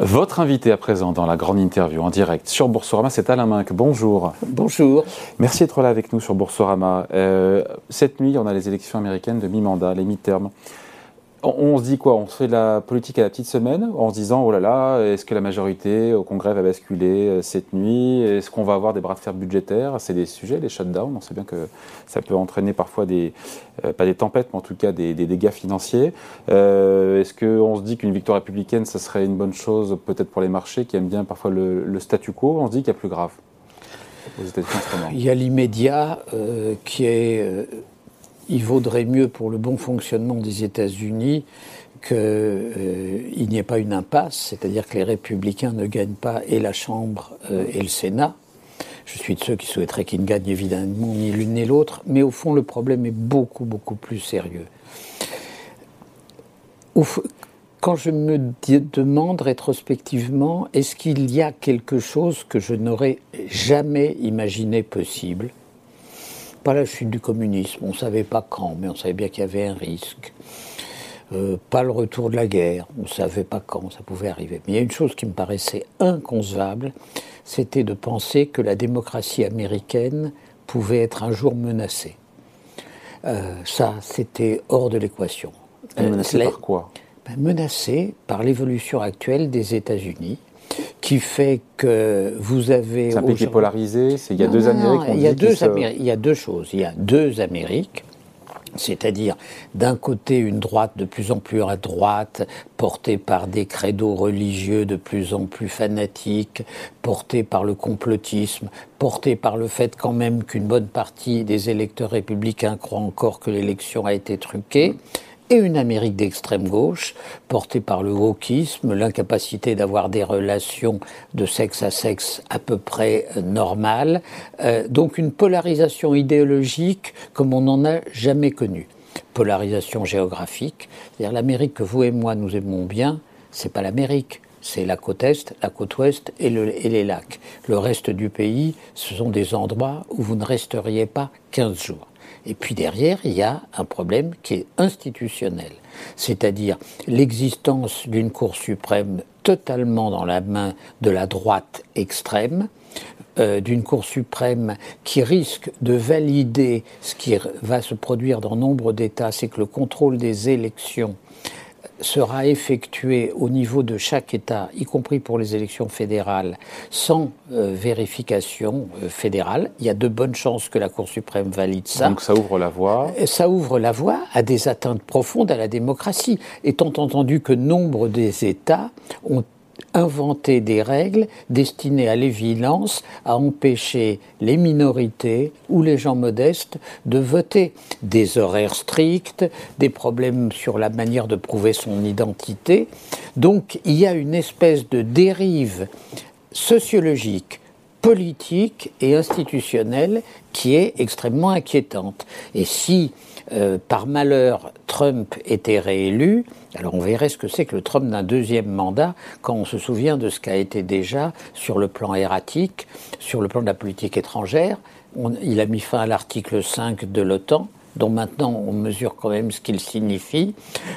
Votre invité à présent dans la grande interview en direct sur Boursorama, c'est Alain Minck. Bonjour. Bonjour. Merci d'être là avec nous sur Boursorama. Euh, cette nuit, on a les élections américaines de mi-mandat, les mi-termes. On, se dit quoi? On se fait de la politique à la petite semaine en se disant oh là là, est-ce que la majorité au Congrès va basculer euh, cette nuit? Est-ce qu'on va avoir des bras de fer budgétaires? C'est des sujets, les shutdowns. On sait bien que ça peut entraîner parfois des, euh, pas des tempêtes, mais en tout cas des, dégâts financiers. Euh, est-ce qu'on se dit qu'une victoire républicaine, ça serait une bonne chose peut-être pour les marchés qui aiment bien parfois le, statu quo? On se dit qu'il y a plus grave Il y a l'immédiat qui est il vaudrait mieux pour le bon fonctionnement des États-Unis qu'il euh, n'y ait pas une impasse, c'est-à-dire que les républicains ne gagnent pas et la Chambre euh, et le Sénat. Je suis de ceux qui souhaiteraient qu'ils ne gagnent évidemment ni l'une ni l'autre, mais au fond le problème est beaucoup, beaucoup plus sérieux. Quand je me demande rétrospectivement, est-ce qu'il y a quelque chose que je n'aurais jamais imaginé possible? Pas la chute du communisme, on ne savait pas quand, mais on savait bien qu'il y avait un risque. Euh, pas le retour de la guerre, on ne savait pas quand ça pouvait arriver. Mais il y a une chose qui me paraissait inconcevable, c'était de penser que la démocratie américaine pouvait être un jour menacée. Euh, ça, c'était hors de l'équation. menacée par quoi? ben, Menacée par l'évolution actuelle des États-Unis qui fait que vous avez. C'est un pays qui est polarisé. Il y a deux Amériques. il, y a deux il y a deux choses. Il y a deux Amériques. C'est-à-dire, d'un côté, une droite de plus en plus à droite, portée par des credos religieux de plus en plus fanatiques, portée par le complotisme, portée par le fait quand même qu'une bonne partie des électeurs républicains croient encore que l'élection a été truquée et une Amérique d'extrême gauche, portée par le wokisme, l'incapacité d'avoir des relations de sexe à sexe à peu près euh, normales, euh, donc une polarisation idéologique comme on n'en a jamais connue. Polarisation géographique, c'est-à-dire l'Amérique que vous et moi nous aimons bien, c'est pas l'Amérique, c'est la côte est, la côte ouest et, et, les lacs. Le reste du pays, ce sont des endroits où vous ne resteriez pas 15 jours. Et puis derrière, il y a un problème qui est institutionnel, c'est-à-dire l'existence d'une Cour suprême totalement dans la main de la droite extrême, euh, d'une Cour suprême qui risque de valider ce qui va se produire dans nombre d'États, c'est que le contrôle des élections sera effectué au niveau de chaque État, y compris pour les élections fédérales, sans euh, vérification euh, fédérale. Il y a de bonnes chances que la Cour suprême valide ça. Donc ça ouvre la voie Ça ouvre la voie à des atteintes profondes à la démocratie, étant entendu que nombre des États ont inventer des règles destinées à l'évidence, à empêcher les minorités ou les gens modestes de voter. Des horaires stricts, des problèmes sur la manière de prouver son identité. Donc il y a une espèce de dérive sociologique, politique et institutionnelle qui est extrêmement inquiétante. Et si euh, par malheur, Trump était réélu, alors on verrait ce que c'est que le Trump d'un deuxième mandat quand on se souvient de ce qu'a été déjà sur le plan erratique, sur le plan de la politique étrangère. il a mis fin à l'article 5 de l'OTAN dont maintenant on mesure quand même ce qu'il signifie,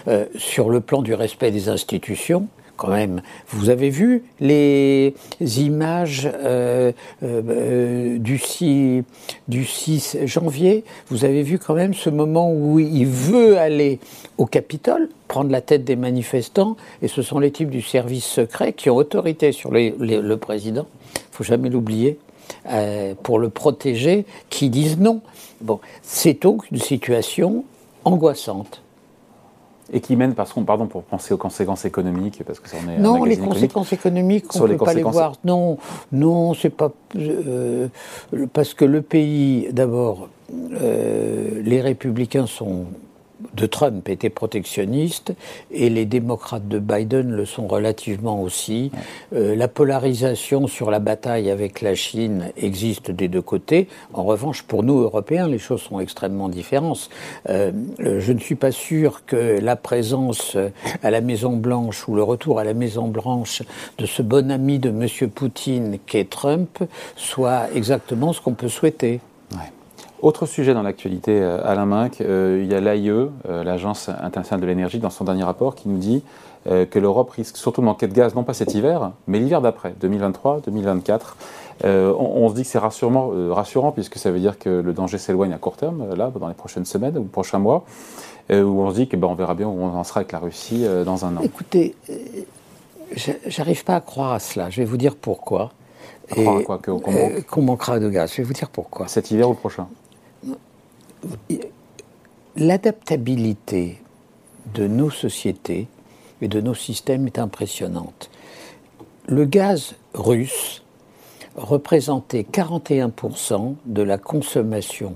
euh, sur le plan du respect des institutions, quand même. Vous avez vu les images euh, euh, du, 6, du 6 janvier? Vous avez vu quand même ce moment où il veut aller au Capitole, prendre la tête des manifestants, et ce sont les types du service secret qui ont autorité sur le président, il faut jamais l'oublier, euh, pour le protéger, qui disent non. Bon, c'est donc une situation angoissante et qui mène, parce qu'on, pardon, pour penser aux conséquences économiques, parce que ça est Non, les conséquences économiques, on ne peut pas les voir. Non, non, c'est pas euh, parce que le pays, d'abord, euh, les républicains sont de Trump était protectionniste et les démocrates de Biden le sont relativement aussi. Euh, la polarisation sur la bataille avec la Chine existe des deux côtés. En revanche, pour nous, Européens, les choses sont extrêmement différentes. Euh, je ne suis pas sûr que la présence à la Maison-Blanche ou le retour à la Maison-Blanche de ce bon ami de M. Poutine qu'est Trump soit exactement ce qu'on peut souhaiter. Autre sujet dans l'actualité, Alain Minck, il y a l'AIE, l'Agence internationale de l'énergie, dans son dernier rapport, qui nous dit que l'Europe risque surtout de manquer de gaz, non pas cet hiver, mais l'hiver d'après, 2023-2024. On, on, se dit que c'est rassurant, rassurant, puisque ça veut dire que le danger s'éloigne à court terme, là, dans les prochaines semaines ou prochains mois. Euh, où on se dit que ben, on verra bien où on en sera avec la Russie euh, dans un an. Écoutez, euh, j'arrive pas à croire à cela. Je vais vous dire pourquoi. Croire à quoi Qu'on manquera de gaz. Je vais vous dire pourquoi. Cet hiver ou le prochain? L'adaptabilité de nos sociétés et de nos systèmes est impressionnante. Le gaz russe représentait 41% de la consommation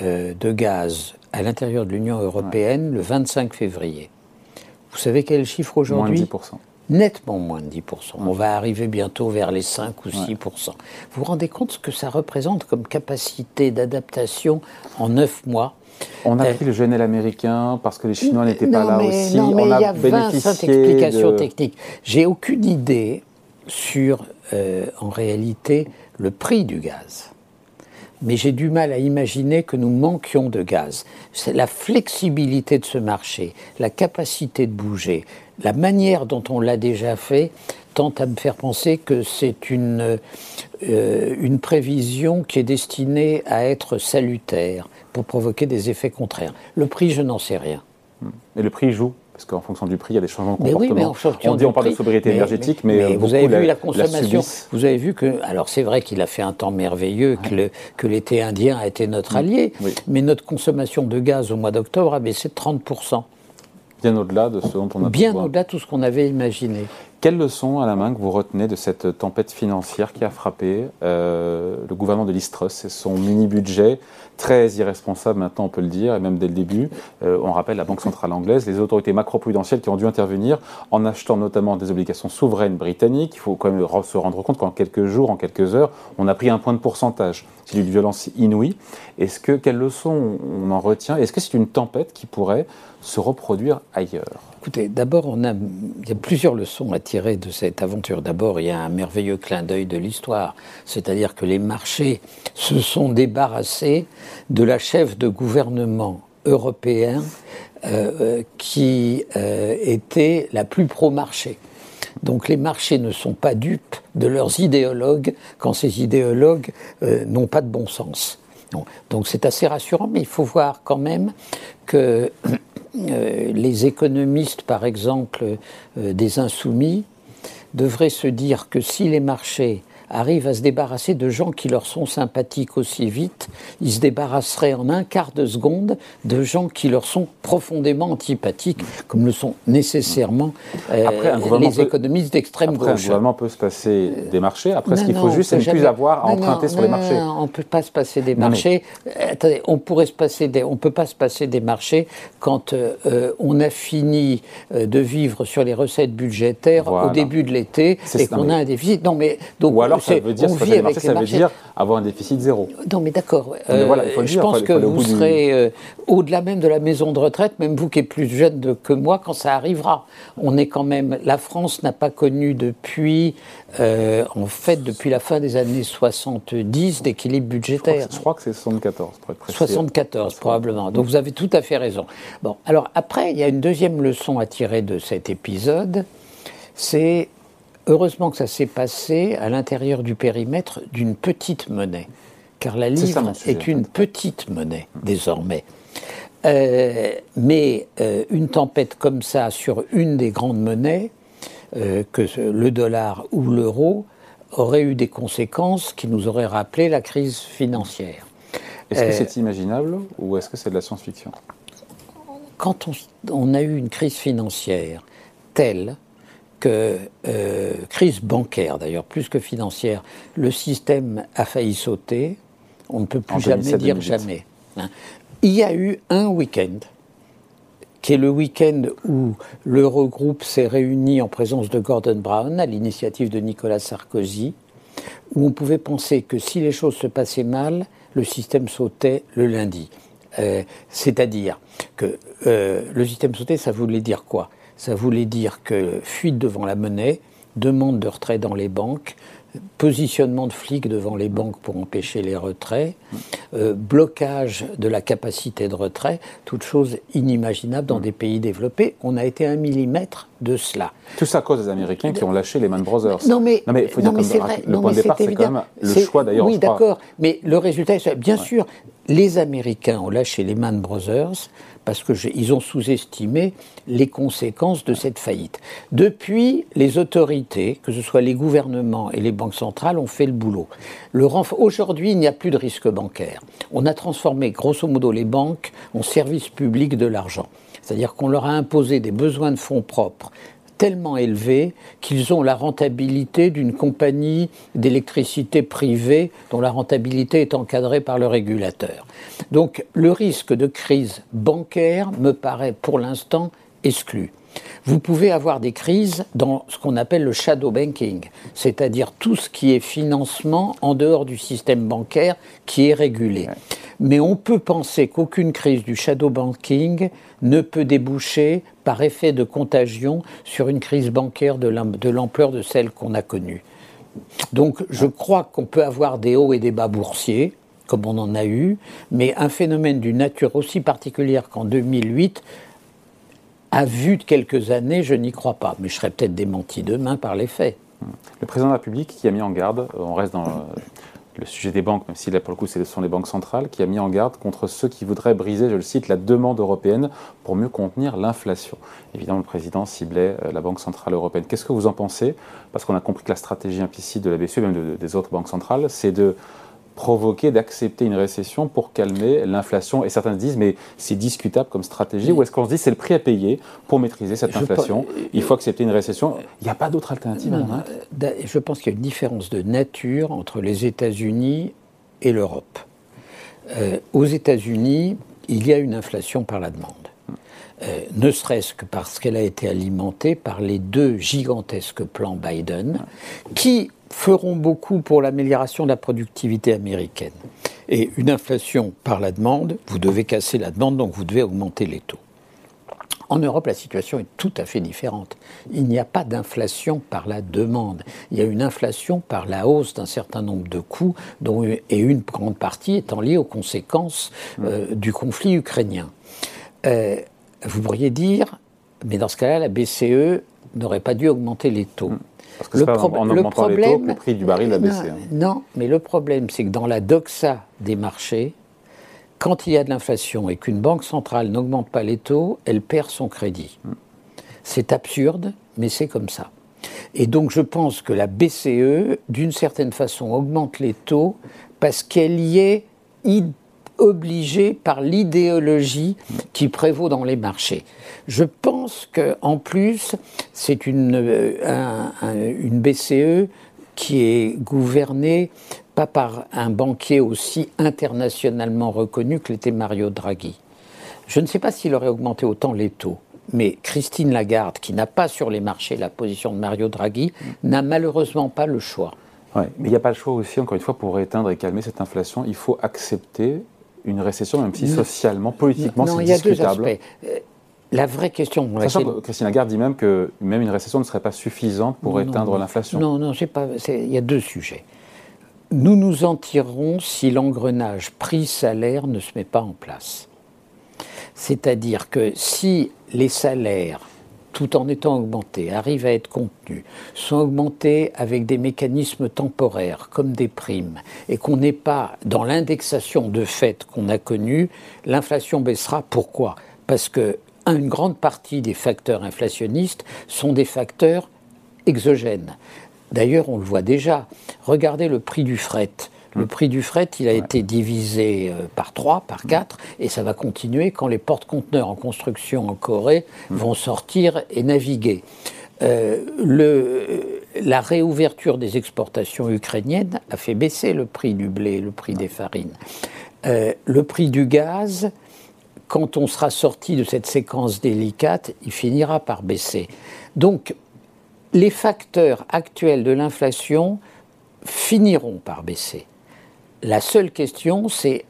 de gaz à l'intérieur de l'Union européenne le 25 février. Vous savez quel chiffre aujourd'hui? Moins de 10%. Nettement moins de 10%. On va arriver bientôt vers les 5 ou 6%. Vous vous rendez compte ce que ça représente comme capacité d'adaptation en 9 mois? On a euh, pris le GNL américain parce que les Chinois n'étaient pas là aussi. Non, mais on il y a 20 explications techniques. J'ai aucune idée sur, euh, en réalité, le prix du gaz mais j'ai du mal à imaginer que nous manquions de gaz. C'est la flexibilité de ce marché, la capacité de bouger, la manière dont on l'a déjà fait tente à me faire penser que c'est une, euh, une prévision qui est destinée à être salutaire pour provoquer des effets contraires. Le prix, je n'en sais rien. Et le prix joue parce qu'en fonction du prix, il y a des changements de comportement. Mais oui, mais on dit on parle de sobriété énergétique, mais, vous avez vu la, consommation. vous avez vu que, alors c'est vrai qu'il a fait un temps merveilleux, que l'été indien a été notre allié, mais notre consommation de gaz au mois d'octobre a baissé de 30 Bien au-delà de ce dont on a Bien au-delà de tout ce qu'on avait imaginé. Quelle leçon, à la main, que vous retenez de cette tempête financière qui a frappé euh, le gouvernement de l'Istrus et son mini-budget très irresponsable maintenant, on peut le dire, et même dès le début. Euh, on rappelle la Banque centrale anglaise, les autorités macro-prudentielles qui ont dû intervenir en achetant notamment des obligations souveraines britanniques. Il faut quand même se rendre compte qu'en quelques jours, en quelques heures, on a pris un point de pourcentage. C'est une violence inouïe. Est-ce que quelle leçon on en retient? Est-ce que c'est une tempête qui pourrait se reproduire ailleurs? Écoutez, d'abord, on a, il y a plusieurs leçons à tirer de cette aventure. D'abord, il y a un merveilleux clin d'œil de l'histoire, c'est-à-dire que les marchés se sont débarrassés de la chef de gouvernement européen euh, euh, qui euh, était la plus pro-marché. Donc les marchés ne sont pas dupes de leurs idéologues quand ces idéologues n'ont pas de bon sens. Donc c'est assez rassurant, mais il faut voir quand même que euh, les économistes, par exemple, euh, des insoumis, devraient se dire que si les marchés arrivent à se débarrasser de gens qui leur sont sympathiques aussi vite, ils se débarrasseraient en un quart de seconde de gens qui leur sont profondément antipathiques, comme le sont nécessairement euh, les économistes d'extrême gauche. Un gouvernement peut se passer des marchés. Après, ce qu'il faut juste, c'est ne plus avoir à emprunter sur les marchés. on ne peut pas se passer des marchés. attendez, on pourrait se passer des, on peut pas se passer des marchés quand euh, on a fini euh, de vivre sur les recettes budgétaires au début de l'été et qu'on a un déficit. Non, mais donc ça veut dire, ça veut dire avoir un déficit zéro. Non, mais d'accord. je pense que vous serez euh, au-delà même de la maison de retraite, même vous qui êtes plus jeune que moi, quand ça arrivera. On est quand même. La France n'a pas connu depuis, euh, en fait, depuis la fin des années 70 d'équilibre budgétaire. Je crois que c'est 74, pour être 74, probablement. Donc vous avez tout à fait raison. Bon, alors après, il y a une deuxième leçon à tirer de cet épisode. C'est Heureusement que ça s'est passé à l'intérieur du périmètre d'une petite monnaie, car la livre est, une petite monnaie désormais. Euh, mais euh, une tempête comme ça sur une des grandes monnaies, euh, que le dollar ou l'euro, aurait eu des conséquences qui nous auraient rappelé la crise financière. Est-ce que c'est imaginable ou est-ce que c'est de la science-fiction? Quand on, a eu une crise financière telle que euh, crise bancaire d'ailleurs, plus que financière, le système a failli sauter, on ne peut plus jamais dire jamais. Hein. Il y a eu un week-end, qui est le week-end où l'Eurogroupe s'est réuni en présence de Gordon Brown, à l'initiative de Nicolas Sarkozy, où on pouvait penser que si les choses se passaient mal, le système sautait le lundi. Euh, c'est-à-dire que euh, le système sautait, ça voulait dire quoi? Ça voulait dire que fuite devant la monnaie, demande de retrait dans les banques, positionnement de flics devant les banques pour empêcher les retraits, euh, blocage de la capacité de retrait, toutes choses inimaginables dans des pays développés. On a été un millimètre de cela. Tout ça à cause des Américains qui ont lâché les Man Brothers. Non mais, il faut dire que vrai, le point de départ, c'est quand même le choix d'ailleurs. Oui, d'accord, mais le résultat, bien sûr, les Américains ont lâché les Man Brothers parce qu'ils ont sous-estimé les conséquences de cette faillite. Depuis, les autorités, que ce soit les gouvernements et les banques centrales, ont fait le boulot. Aujourd'hui, il n'y a plus de risque bancaire. On a transformé grosso modo les banques en service public de l'argent. C'est-à-dire qu'on leur a imposé des besoins de fonds propres tellement élevés qu'ils ont la rentabilité d'une compagnie d'électricité privée dont la rentabilité est encadrée par le régulateur. Donc le risque de crise bancaire me paraît pour l'instant Vous pouvez avoir des crises dans ce qu'on appelle le shadow banking, c'est-à-dire tout ce qui est financement en dehors du système bancaire qui est régulé. Mais on peut penser qu'aucune crise du shadow banking ne peut déboucher par effet de contagion sur une crise bancaire de l'ampleur de celle qu'on a connue. Donc je crois qu'on peut avoir des hauts et des bas boursiers, comme on en a eu, mais un phénomène d'une nature aussi particulière qu'en 2008, à vue de quelques années, je n'y crois pas. Mais je serais peut-être démenti demain par les faits. Le président de la République qui a mis en garde, on reste dans le sujet des banques, même si là pour le coup ce sont les banques centrales, qui a mis en garde contre ceux qui voudraient briser, je le cite, la demande européenne pour mieux contenir l'inflation. Évidemment, le président ciblait euh, la Banque centrale européenne. Qu'est-ce que vous en pensez? Parce qu'on a compris que la stratégie implicite de la BCE, même des autres banques centrales, c'est de provoquer d'accepter une récession pour calmer l'inflation Et certains disent, mais c'est discutable comme stratégie, ou est-ce qu'on se dit c'est le prix à payer pour maîtriser cette inflation Il faut accepter une récession. Il n'y a pas d'autre alternative. Hein je pense qu'il y a une différence de nature entre les États-Unis et l'Europe. Euh, aux États-Unis, il y a une inflation par la demande. Euh, ne serait-ce que parce qu'elle a été alimentée par les deux gigantesques plans Biden, qui feront beaucoup pour l'amélioration de la productivité américaine. Et une inflation par la demande, vous devez casser la demande, donc vous devez augmenter les taux. En Europe, la situation est tout à fait différente. Il n'y a pas d'inflation par la demande. Il y a une inflation par la hausse d'un certain nombre de coûts, dont, et une grande partie étant liée aux conséquences euh, du conflit ukrainien. Euh, vous pourriez dire, mais dans ce cas-là, la BCE n'aurait pas dû augmenter les taux. Parce que le, pas en le problème, le prix du baril a baissé. Non, hein. mais le problème, c'est que dans la doxa des marchés, quand il y a de l'inflation et qu'une banque centrale n'augmente pas les taux, elle perd son crédit. Hmm. C'est absurde, mais c'est comme ça. Et donc je pense que la BCE, d'une certaine façon, augmente les taux parce qu'elle y est obligée par l'idéologie qui prévaut dans les marchés. Je pense qu'en plus, c'est une, euh, une BCE qui est gouvernée pas par un banquier aussi internationalement reconnu que l'était Mario Draghi. Je ne sais pas s'il aurait augmenté autant les taux, mais Christine Lagarde, qui n'a pas sur les marchés la position de Mario Draghi, n'a malheureusement pas le choix. Ouais, mais il n'y a pas le choix aussi, encore une fois, pour éteindre et calmer cette inflation, il faut accepter une récession, même si socialement, politiquement, c'est discutable. Il y a deux aspects. Euh, la vraie question. Sachant que Christine Lagarde dit même que même une récession ne serait pas suffisante pour éteindre l'inflation. Non, non, pas. Il y a deux sujets. Nous nous en tirerons si l'engrenage prix-salaire ne se met pas en place. C'est-à-dire que si les salaires tout en étant augmentés, arrivent à être contenus, sont augmentés avec des mécanismes temporaires comme des primes, et qu'on n'est pas dans l'indexation de fait qu'on a connue, l'inflation baissera. Pourquoi? Parce que une grande partie des facteurs inflationnistes sont des facteurs exogènes. D'ailleurs, on le voit déjà. Regardez le prix du fret. Le prix du fret, il a été divisé euh, par 3, par 4, et ça va continuer quand les porte-conteneurs en construction en Corée vont sortir et naviguer. Euh, le, la réouverture des exportations ukrainiennes a fait baisser le prix du blé, le prix des farines. Euh, le prix du gaz, quand on sera sorti de cette séquence délicate, il finira par baisser. Donc, les facteurs actuels de l'inflation finiront par baisser. La seule question, c'est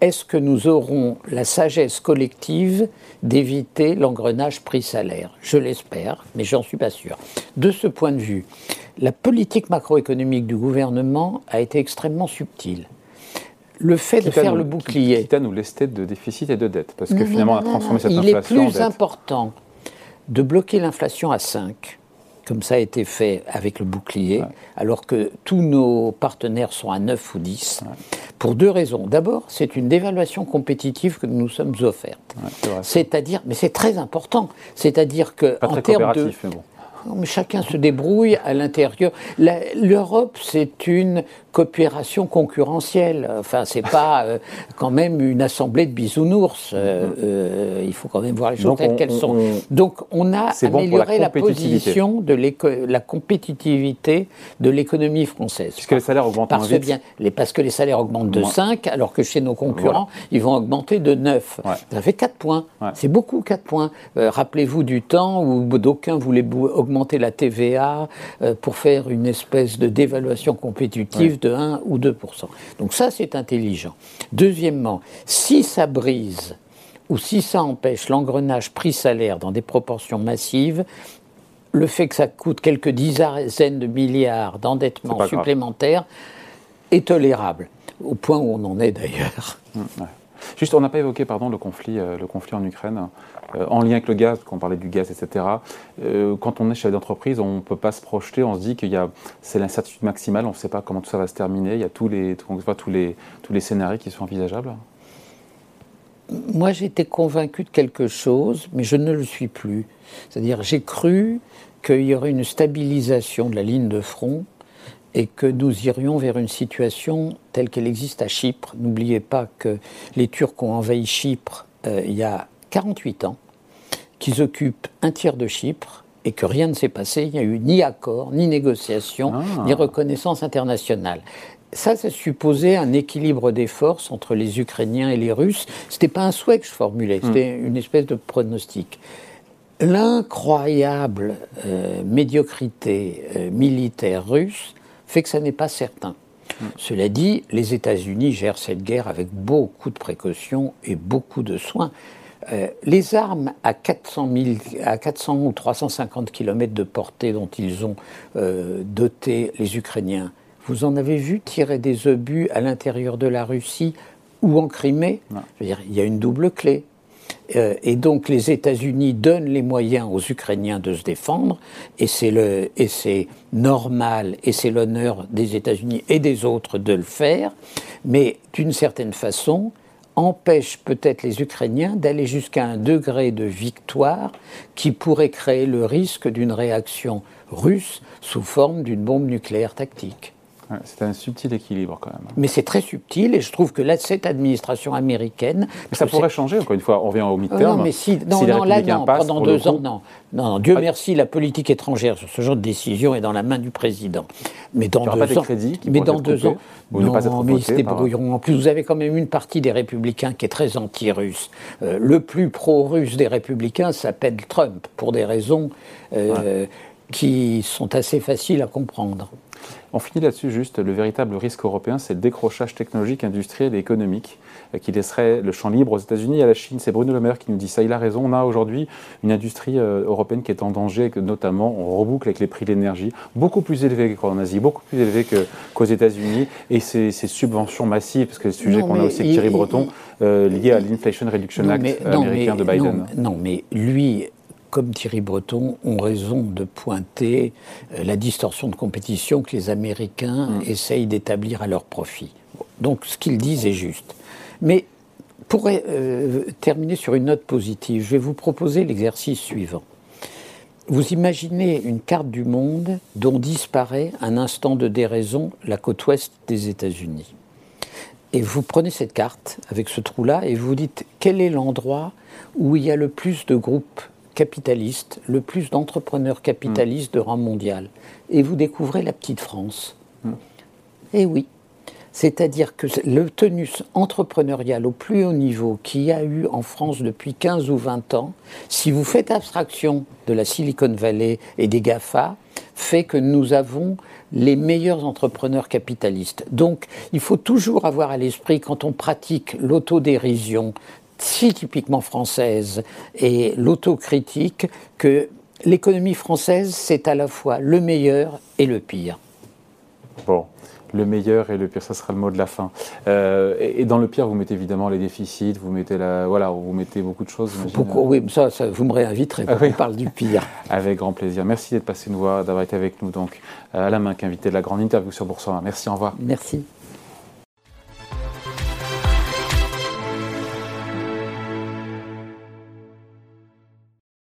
est-ce que nous aurons la sagesse collective d'éviter l'engrenage prix-salaire? Je l'espère, mais j'en suis pas sûr. De ce point de vue, la politique macroéconomique du gouvernement a été extrêmement subtile. Le fait de faire le bouclier. Quitte à nous lester de déficit et de dette, parce que finalement, on a transformé cette Il inflation. Il est plus important de bloquer l'inflation à 5 comme ça a été fait avec le bouclier, alors que tous nos partenaires sont à 9 ou 10, pour deux raisons. D'abord, c'est une dévaluation compétitive que nous nous sommes offertes. c'est-à-dire, mais c'est très important, c'est-à-dire que en termes de... Mais bon. Mais chacun se débrouille à l'intérieur. L'Europe, c'est une coopération concurrentielle. Enfin, c'est pas euh, quand même une assemblée de bisounours. Euh, euh, il faut quand même voir les choses telles qu'elles sont. Donc, on a amélioré la, position de la compétitivité de l'économie française. Puisque les salaires augmentent parce, bien, les, parce que les salaires augmentent de 5, alors que chez nos concurrents, ils vont augmenter de 9. Ça fait 4 points. C'est beaucoup, 4 points. Rappelez-vous du temps où d'aucuns voulaient augmenter la TVA pour faire une espèce de dévaluation compétitive de 1 ou 2% Donc ça, c'est intelligent. Deuxièmement, si ça brise ou si ça empêche l'engrenage prix-salaire dans des proportions massives, le fait que ça coûte quelques dizaines de milliards d'endettement supplémentaires est tolérable, au point où on en est d'ailleurs. Mmh, Juste, on n'a pas évoqué pardon, le, conflit, euh, le conflit en Ukraine. Euh, en lien avec le gaz, quand on parlait du gaz, etc. Euh, quand on est chef d'entreprise, on ne peut pas se projeter, on se dit qu'il y a, c'est l'incertitude maximale, on ne sait pas comment tout ça va se terminer, il y a tous les, tous les, tous les scénarios qui sont envisageables. Moi, j'étais convaincu de quelque chose, mais je ne le suis plus. C'est-à-dire, j'ai cru qu'il y aurait une stabilisation de la ligne de front et que nous irions vers une situation telle qu'elle existe à Chypre. N'oubliez pas que les Turcs ont envahi Chypre euh, il y a 48 ans, qu'ils occupent un tiers de Chypre et que rien ne s'est passé. Il n'y a eu ni accord, ni négociation, ah. ni reconnaissance internationale. Ça, ça supposait un équilibre des forces entre les Ukrainiens et les Russes. Ce n'était pas un souhait que je formulais, c'était hmm. une espèce de pronostic. L'incroyable euh, médiocrité euh, militaire russe fait que ça n'est pas certain. Cela dit, les États-Unis gèrent cette guerre avec beaucoup de précautions et beaucoup de soins. Euh, les armes à 400, à 400 ou 350 km de portée dont ils ont euh, doté les Ukrainiens, vous en avez vu tirer des obus à l'intérieur de la Russie ou en Crimée? Il y a une double clé. Euh, et donc les États-Unis donnent les moyens aux Ukrainiens de se défendre, et c'est normal, et c'est l'honneur des États-Unis et des autres de le faire, mais d'une certaine façon, empêche peut-être les Ukrainiens d'aller jusqu'à un degré de victoire qui pourrait créer le risque d'une réaction russe sous forme d'une bombe nucléaire tactique c'est un subtil équilibre quand même. Mais c'est très subtil et je trouve que là, cette administration américaine. Mais ça pourrait changer, encore une fois, on revient au mi-terme. non, mais si, non, non là, non, pendant deux ans, non. non. Dieu ah. merci, la politique étrangère sur ce genre de décision est dans la main du président. Mais dans deux pas ans. Crédits mais dans deux ans. non, mais ils se débrouilleront. En plus, vous avez quand même une partie des républicains qui est très anti-russe. Euh, le plus pro-russe des républicains s'appelle Trump, pour des raisons euh, qui sont assez faciles à comprendre. On finit là-dessus juste, le véritable risque européen, c'est le décrochage technologique, industriel et économique euh, qui laisserait le champ libre aux États-Unis et à la Chine. C'est Bruno Le Maire qui nous dit ça. Il a raison. On a aujourd'hui une industrie euh, européenne qui est en danger, que notamment on reboucle avec les prix de l'énergie, beaucoup plus élevés qu'en Asie, beaucoup plus élevés qu'aux États-Unis. Et ces, subventions massives, parce que le sujet qu'on a aussi avec Thierry Breton, euh, lié à l'Inflation Reduction Act américain de Biden. non, mais lui, comme Thierry Breton, ont raison de pointer euh, la distorsion de compétition que les Américains mm. essayent d'établir à leur profit. Donc ce qu'ils disent est juste. Mais pour euh, terminer sur une note positive, je vais vous proposer l'exercice suivant. Vous imaginez une carte du monde dont disparaît un instant de déraison la côte ouest des États-Unis. Et vous prenez cette carte avec ce trou-là et vous dites quel est l'endroit où il y a le plus de groupes capitaliste, le plus d'entrepreneurs capitalistes de rang mondial. Et vous découvrez la petite France. Eh oui. C'est-à-dire que le tenus entrepreneurial au plus haut niveau qu'il y a eu en France depuis 15 ou 20 ans, si vous faites abstraction de la Silicon Valley et des GAFA, fait que nous avons les meilleurs entrepreneurs capitalistes. Donc, il faut toujours avoir à l'esprit, quand on pratique l'autodérision, si typiquement française, et l'autocritique, que l'économie française, c'est à la fois le meilleur et le pire. Bon, le meilleur et le pire, ça sera le mot de la fin. Euh, et, dans le pire, vous mettez évidemment les déficits, vous mettez la, voilà, vous mettez beaucoup de choses. Beaucoup, oui, ça, vous me réinviterez ah on parle du pire. Avec grand plaisir. Merci d'être passé nous voir, d'avoir été avec nous donc à la main, invité de la grande interview sur Boursorama. Merci, au revoir. Merci.